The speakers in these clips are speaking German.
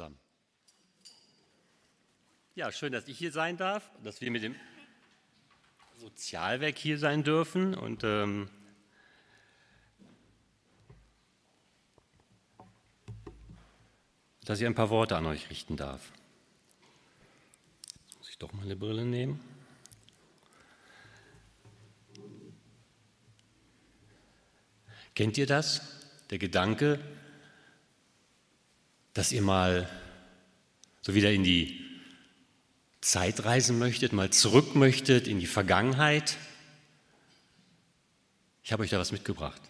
zusammen. Ja, schön, dass ich hier sein darf, dass wir mit dem Sozialwerk hier sein dürfen und ähm, dass ich ein paar Worte an euch richten darf. Muss ich doch mal eine Brille nehmen. Kennt ihr das? Der Gedanke, dass ihr mal so wieder in die Zeit reisen möchtet, mal zurück möchtet in die Vergangenheit? Ich habe euch da was mitgebracht.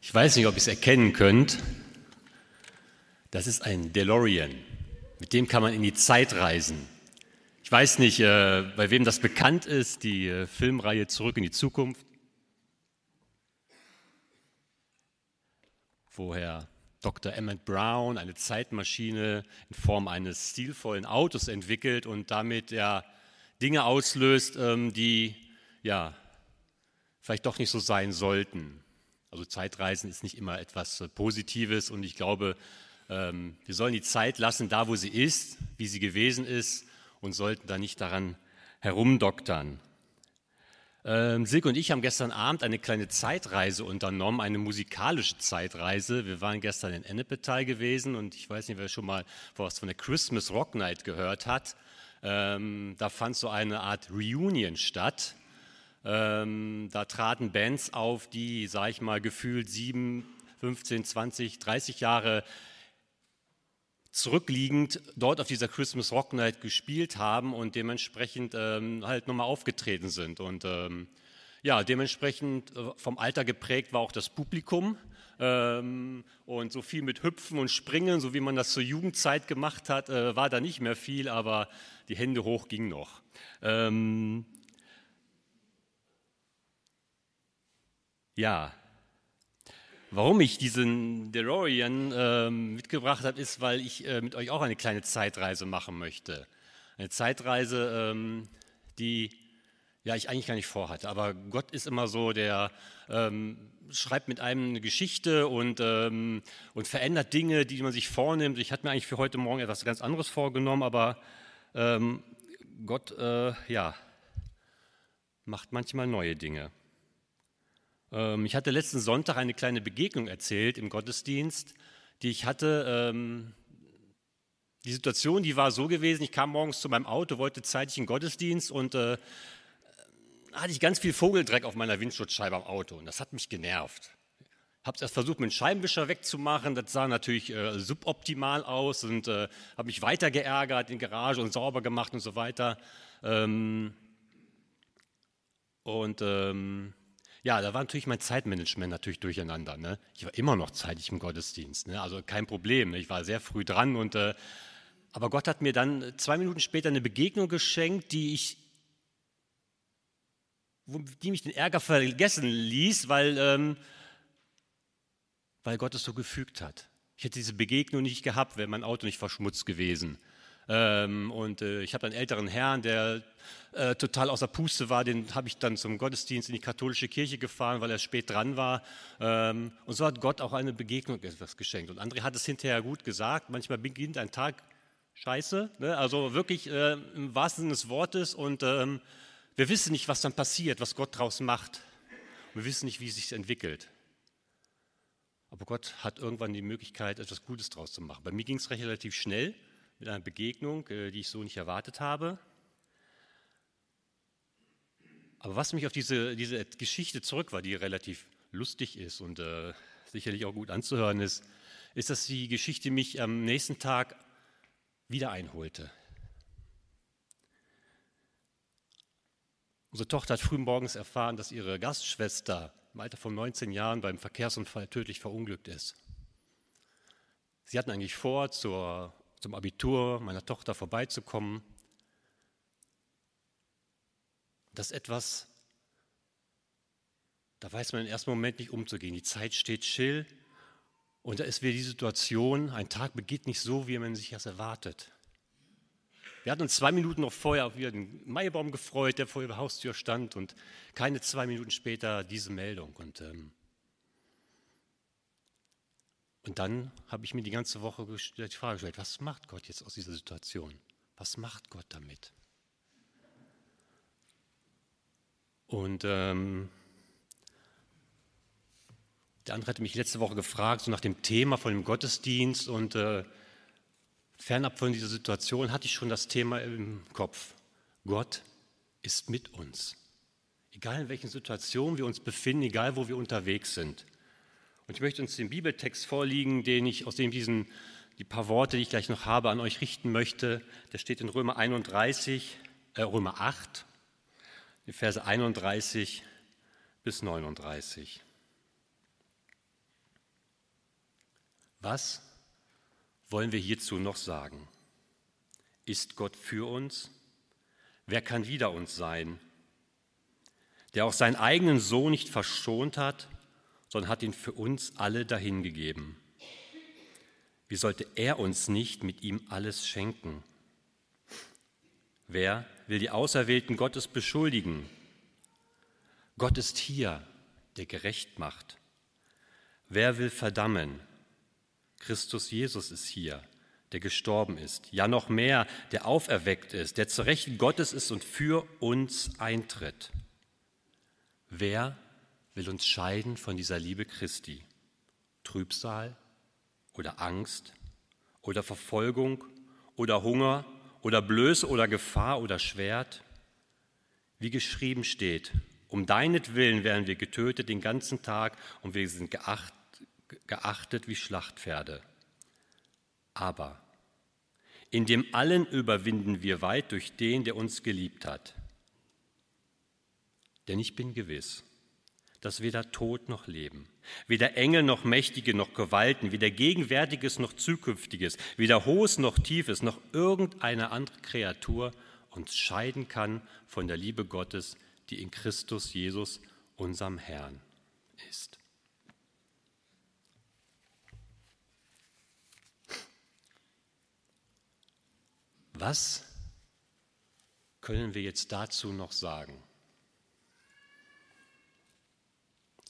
Ich weiß nicht, ob ihr es erkennen könnt. Das ist ein DeLorean. Mit dem kann man in die Zeit reisen. Ich weiß nicht, äh, bei wem das bekannt ist, die äh, Filmreihe Zurück in die Zukunft. Woher Dr. Emmett Brown eine Zeitmaschine in Form eines stilvollen Autos entwickelt und damit ja Dinge auslöst, ähm, die ja vielleicht doch nicht so sein sollten. Also Zeitreisen ist nicht immer etwas äh, Positives und ich glaube, ähm, wir sollen die Zeit lassen, da wo sie ist, wie sie gewesen ist und sollten da nicht daran herumdoktern. Ähm, Silke und ich haben gestern Abend eine kleine Zeitreise unternommen, eine musikalische Zeitreise. Wir waren gestern in Ennepetal gewesen und ich weiß nicht, wer schon mal was von der Christmas Rock Night gehört hat. Ähm, da fand so eine Art Reunion statt. Ähm, da traten Bands auf, die, sag ich mal, gefühlt sieben, 15, 20, 30 Jahre zurückliegend dort auf dieser Christmas Rock Night gespielt haben und dementsprechend ähm, halt nochmal aufgetreten sind. Und ähm, ja, dementsprechend äh, vom Alter geprägt war auch das Publikum. Ähm, und so viel mit Hüpfen und Springen, so wie man das zur Jugendzeit gemacht hat, äh, war da nicht mehr viel, aber die Hände hoch ging noch. Ähm, ja, Warum ich diesen DeLorean äh, mitgebracht habe, ist, weil ich äh, mit euch auch eine kleine Zeitreise machen möchte. Eine Zeitreise, ähm, die ja, ich eigentlich gar nicht vorhatte. Aber Gott ist immer so, der ähm, schreibt mit einem eine Geschichte und, ähm, und verändert Dinge, die man sich vornimmt. Ich hatte mir eigentlich für heute Morgen etwas ganz anderes vorgenommen, aber ähm, Gott, äh, ja, macht manchmal neue Dinge. Ähm, ich hatte letzten Sonntag eine kleine Begegnung erzählt im Gottesdienst, die ich hatte. Ähm, die Situation, die war so gewesen, ich kam morgens zu meinem Auto, wollte zeitig in den Gottesdienst und äh, hatte ich ganz viel Vogeldreck auf meiner Windschutzscheibe am Auto und das hat mich genervt. Habe es erst versucht, mit dem Scheibenwischer wegzumachen. Das sah natürlich äh, suboptimal aus und äh, habe mich weiter geärgert in Garage und sauber gemacht und so weiter. Ähm, und ähm, ja, da war natürlich mein Zeitmanagement natürlich durcheinander. Ne? Ich war immer noch zeitig im Gottesdienst, ne? also kein Problem. Ne? Ich war sehr früh dran und äh, aber Gott hat mir dann zwei Minuten später eine Begegnung geschenkt, die ich, die mich den Ärger vergessen ließ, weil, ähm, weil Gott es so gefügt hat. Ich hätte diese Begegnung nicht gehabt, wäre mein Auto nicht verschmutzt gewesen. Ähm, und äh, ich habe einen älteren Herrn, der äh, total außer Puste war, den habe ich dann zum Gottesdienst in die katholische Kirche gefahren, weil er spät dran war. Ähm, und so hat Gott auch eine Begegnung etwas geschenkt. Und André hat es hinterher gut gesagt, manchmal beginnt ein Tag scheiße, ne? also wirklich äh, im wahrsten Sinne des Wortes. Und ähm, wir wissen nicht, was dann passiert, was Gott daraus macht. Wir wissen nicht, wie es sich entwickelt. Aber Gott hat irgendwann die Möglichkeit, etwas Gutes daraus zu machen. Bei mir ging es relativ schnell mit einer Begegnung, äh, die ich so nicht erwartet habe. Aber was mich auf diese, diese Geschichte zurück war, die relativ lustig ist und äh, sicherlich auch gut anzuhören ist, ist, dass die Geschichte mich am nächsten Tag wieder einholte. Unsere Tochter hat früh morgens erfahren, dass ihre Gastschwester im Alter von 19 Jahren beim Verkehrsunfall tödlich verunglückt ist. Sie hatten eigentlich vor, zur zum Abitur meiner Tochter vorbeizukommen. Das ist etwas, da weiß man im ersten Moment nicht umzugehen. Die Zeit steht still und da ist wieder die Situation, ein Tag beginnt nicht so, wie man sich das erwartet. Wir hatten uns zwei Minuten noch vorher auf den Maibaum gefreut, der vor ihrer Haustür stand und keine zwei Minuten später diese Meldung. Und, ähm, und dann habe ich mir die ganze Woche die Frage gestellt, was macht Gott jetzt aus dieser Situation? Was macht Gott damit? Und ähm, der andere hatte mich letzte Woche gefragt, so nach dem Thema von dem Gottesdienst und äh, fernab von dieser Situation hatte ich schon das Thema im Kopf. Gott ist mit uns. Egal in welchen Situationen wir uns befinden, egal wo wir unterwegs sind. Und ich möchte uns den Bibeltext vorliegen, den ich, aus dem diesen, die paar Worte, die ich gleich noch habe, an euch richten möchte. Der steht in Römer 31, äh, Römer 8, die Verse 31 bis 39. Was wollen wir hierzu noch sagen? Ist Gott für uns? Wer kann wider uns sein? Der auch seinen eigenen Sohn nicht verschont hat, sondern hat ihn für uns alle dahingegeben. Wie sollte er uns nicht mit ihm alles schenken? Wer will die Auserwählten Gottes beschuldigen? Gott ist hier, der gerecht macht. Wer will verdammen? Christus Jesus ist hier, der gestorben ist. Ja noch mehr, der auferweckt ist, der zu Rechten Gottes ist und für uns eintritt. Wer will uns scheiden von dieser Liebe Christi? Trübsal oder Angst oder Verfolgung oder Hunger oder Blöße oder Gefahr oder Schwert? Wie geschrieben steht, um deinetwillen werden wir getötet den ganzen Tag und wir sind geachtet geachtet wie Schlachtpferde. Aber in dem allen überwinden wir weit durch den, der uns geliebt hat. Denn ich bin gewiss, dass weder Tod noch Leben, weder Engel noch Mächtige noch Gewalten, weder Gegenwärtiges noch Zukünftiges, weder Hohes noch Tiefes noch irgendeine andere Kreatur uns scheiden kann von der Liebe Gottes, die in Christus Jesus, unserem Herrn, ist. Was können wir jetzt dazu noch sagen?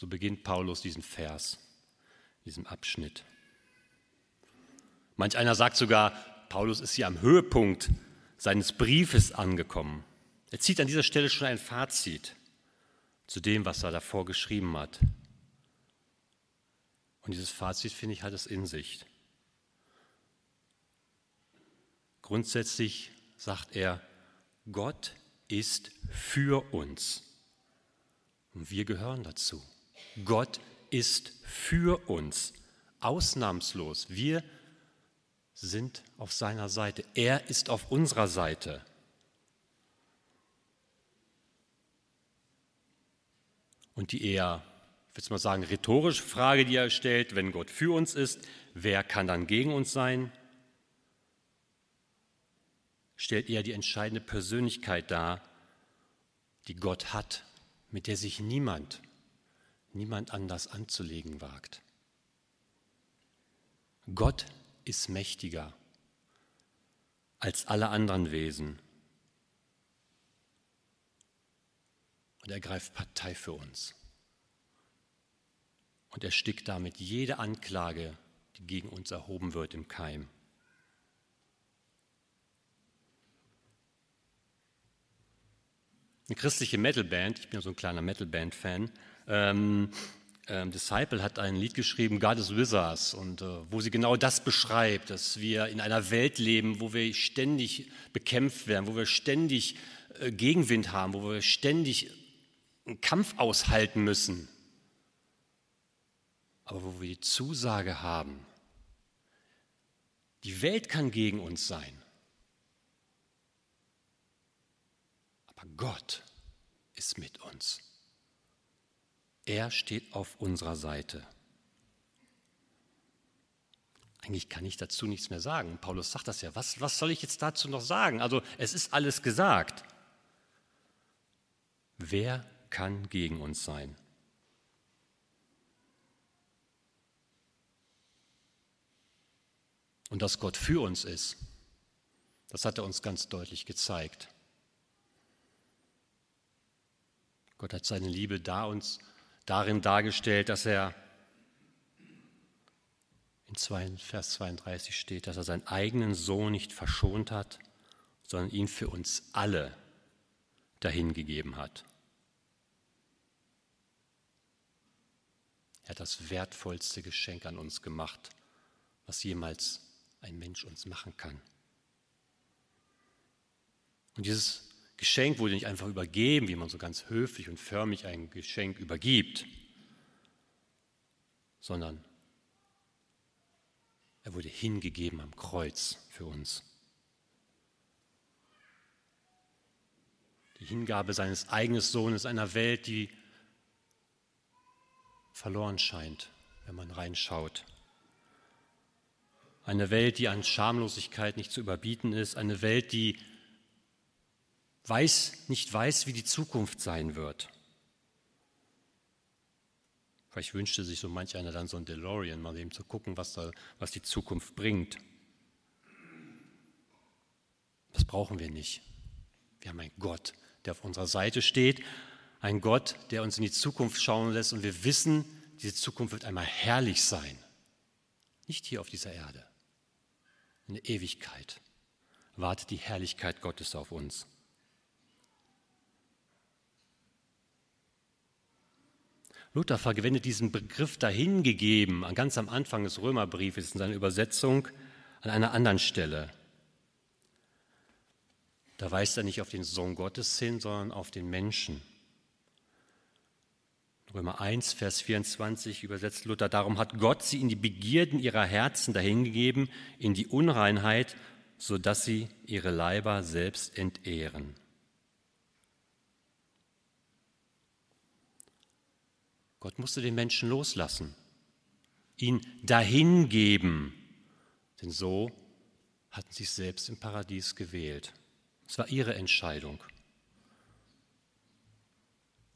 So beginnt Paulus diesen Vers, diesen Abschnitt. Manch einer sagt sogar, Paulus ist hier am Höhepunkt seines Briefes angekommen. Er zieht an dieser Stelle schon ein Fazit zu dem, was er davor geschrieben hat. Und dieses Fazit, finde ich, hat es in sich. Grundsätzlich sagt er, Gott ist für uns. Und wir gehören dazu. Gott ist für uns. Ausnahmslos. Wir sind auf seiner Seite. Er ist auf unserer Seite. Und die eher, ich würde mal sagen, rhetorische Frage, die er stellt, wenn Gott für uns ist, wer kann dann gegen uns sein? stellt er die entscheidende Persönlichkeit dar, die Gott hat, mit der sich niemand, niemand anders anzulegen wagt. Gott ist mächtiger als alle anderen Wesen. Und er greift Partei für uns. Und er stickt damit jede Anklage, die gegen uns erhoben wird, im Keim. eine christliche Metalband, ich bin ja so ein kleiner Metalband-Fan, ähm, ähm, Disciple hat ein Lied geschrieben, God is with us, und äh, wo sie genau das beschreibt, dass wir in einer Welt leben, wo wir ständig bekämpft werden, wo wir ständig äh, Gegenwind haben, wo wir ständig einen Kampf aushalten müssen, aber wo wir die Zusage haben, die Welt kann gegen uns sein, Aber Gott ist mit uns. Er steht auf unserer Seite. Eigentlich kann ich dazu nichts mehr sagen. Paulus sagt das ja. Was, was soll ich jetzt dazu noch sagen? Also es ist alles gesagt. Wer kann gegen uns sein? Und dass Gott für uns ist, Das hat er uns ganz deutlich gezeigt. Gott hat seine Liebe da uns darin dargestellt, dass er in Vers 32 steht, dass er seinen eigenen Sohn nicht verschont hat, sondern ihn für uns alle dahingegeben hat. Er hat das wertvollste Geschenk an uns gemacht, was jemals ein Mensch uns machen kann. Und dieses Geschenk wurde nicht einfach übergeben, wie man so ganz höflich und förmlich ein Geschenk übergibt, sondern er wurde hingegeben am Kreuz für uns. Die Hingabe seines eigenen Sohnes einer Welt, die verloren scheint, wenn man reinschaut. Eine Welt, die an Schamlosigkeit nicht zu überbieten ist, eine Welt, die weiß, nicht weiß, wie die Zukunft sein wird. Vielleicht wünschte sich so manch einer dann so ein DeLorean, mal eben zu gucken, was, da, was die Zukunft bringt. Das brauchen wir nicht. Wir haben einen Gott, der auf unserer Seite steht, ein Gott, der uns in die Zukunft schauen lässt und wir wissen, diese Zukunft wird einmal herrlich sein. Nicht hier auf dieser Erde. In der Ewigkeit wartet die Herrlichkeit Gottes auf uns. Luther verwendet diesen Begriff dahingegeben, ganz am Anfang des Römerbriefes in seiner Übersetzung, an einer anderen Stelle. Da weist er nicht auf den Sohn Gottes hin, sondern auf den Menschen. Römer 1, Vers 24 übersetzt Luther, darum hat Gott sie in die Begierden ihrer Herzen dahingegeben, in die Unreinheit, sodass sie ihre Leiber selbst entehren. Gott musste den Menschen loslassen, ihn dahingeben, denn so hatten sie es selbst im Paradies gewählt. Es war ihre Entscheidung.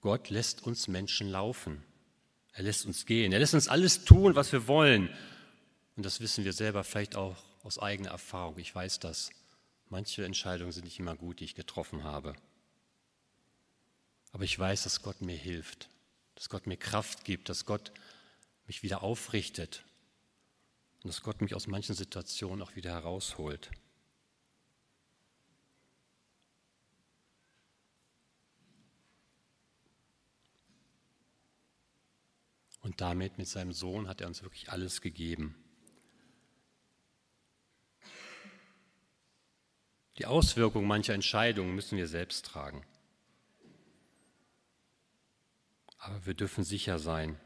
Gott lässt uns Menschen laufen. Er lässt uns gehen. Er lässt uns alles tun, was wir wollen. Und das wissen wir selber vielleicht auch aus eigener Erfahrung. Ich weiß das. Manche Entscheidungen sind nicht immer gut, die ich getroffen habe. Aber ich weiß, dass Gott mir hilft dass Gott mir Kraft gibt, dass Gott mich wieder aufrichtet und dass Gott mich aus manchen Situationen auch wieder herausholt. Und damit mit seinem Sohn hat er uns wirklich alles gegeben. Die Auswirkungen mancher Entscheidungen müssen wir selbst tragen. Aber wir dürfen sicher sein,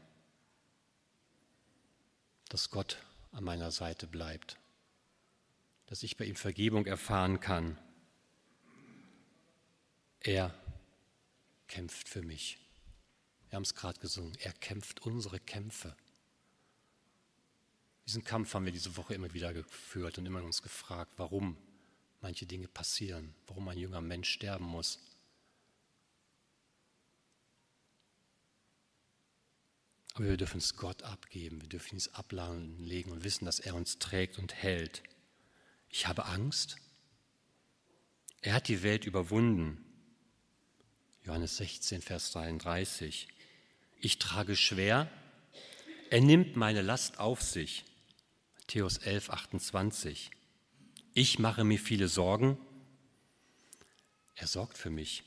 dass Gott an meiner Seite bleibt, dass ich bei ihm Vergebung erfahren kann. Er kämpft für mich. Wir haben es gerade gesungen, er kämpft unsere Kämpfe. Diesen Kampf haben wir diese Woche immer wieder geführt und immer uns gefragt, warum manche Dinge passieren, warum ein junger Mensch sterben muss. Aber wir dürfen es Gott abgeben, wir dürfen es ablegen und wissen, dass er uns trägt und hält. Ich habe Angst. Er hat die Welt überwunden. Johannes 16, Vers 33. Ich trage schwer. Er nimmt meine Last auf sich. Matthäus 11, 28. Ich mache mir viele Sorgen. Er sorgt für mich.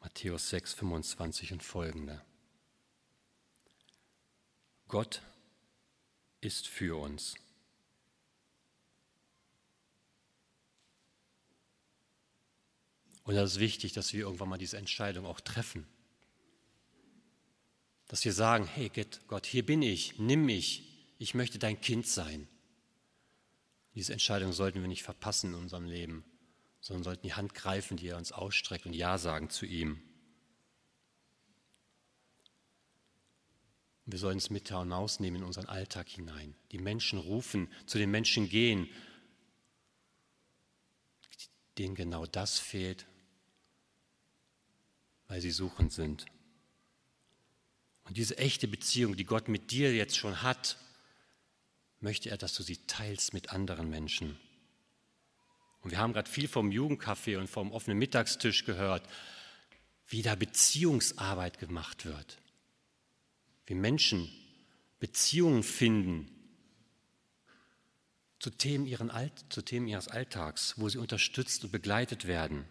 Matthäus 6, 25 und folgende. Gott ist für uns. Und das ist wichtig, dass wir irgendwann mal diese Entscheidung auch treffen. Dass wir sagen, hey Gott, hier bin ich, nimm mich, ich möchte dein Kind sein. Diese Entscheidung sollten wir nicht verpassen in unserem Leben, sondern sollten die Hand greifen, die er uns ausstreckt und Ja sagen zu ihm. Wir sollen es mit hinausnehmen in unseren Alltag hinein. Die Menschen rufen, zu den Menschen gehen, denen genau das fehlt, weil sie suchend sind. Und diese echte Beziehung, die Gott mit dir jetzt schon hat, möchte er, dass du sie teilst mit anderen Menschen. Und wir haben gerade viel vom Jugendcafé und vom offenen Mittagstisch gehört, wie da Beziehungsarbeit gemacht wird. Wie Menschen Beziehungen finden zu Themen, ihren Alt, zu Themen ihres Alltags, wo sie unterstützt und begleitet werden.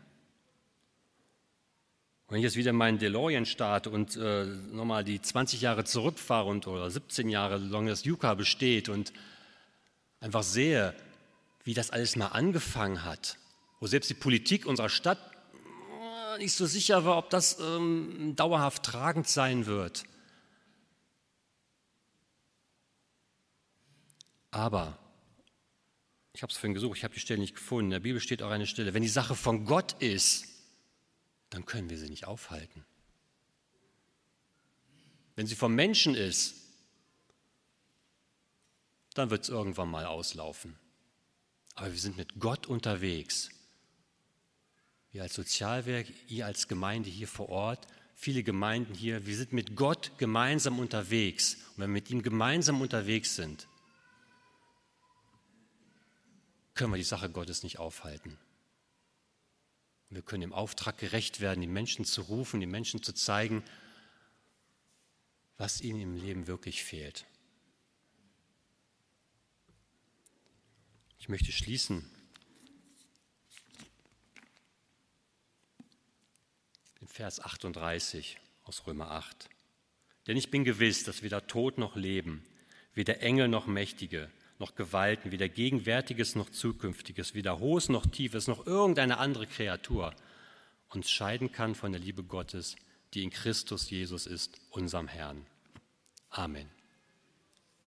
Wenn ich jetzt wieder meinen DeLorean starte und äh, nochmal die 20 Jahre zurückfahre und, oder 17 Jahre, solange das Yuka besteht und einfach sehe, wie das alles mal angefangen hat, wo selbst die Politik unserer Stadt äh, nicht so sicher war, ob das ähm, dauerhaft tragend sein wird. Aber, ich habe es vorhin gesucht, ich habe die Stelle nicht gefunden, in der Bibel steht auch eine Stelle, wenn die Sache von Gott ist, dann können wir sie nicht aufhalten. Wenn sie vom Menschen ist, dann wird es irgendwann mal auslaufen. Aber wir sind mit Gott unterwegs. Wir als Sozialwerk, ihr als Gemeinde hier vor Ort, viele Gemeinden hier, wir sind mit Gott gemeinsam unterwegs. Und wenn wir mit ihm gemeinsam unterwegs sind, können wir die Sache Gottes nicht aufhalten. Wir können dem Auftrag gerecht werden, die Menschen zu rufen, die Menschen zu zeigen, was ihnen im Leben wirklich fehlt. Ich möchte schließen. In Vers 38 aus Römer 8. Denn ich bin gewiss, dass weder Tod noch Leben, weder Engel noch Mächtige, noch Gewalten, weder Gegenwärtiges noch Zukünftiges, weder Hohes noch Tiefes, noch irgendeine andere Kreatur uns scheiden kann von der Liebe Gottes, die in Christus Jesus ist, unserem Herrn. Amen.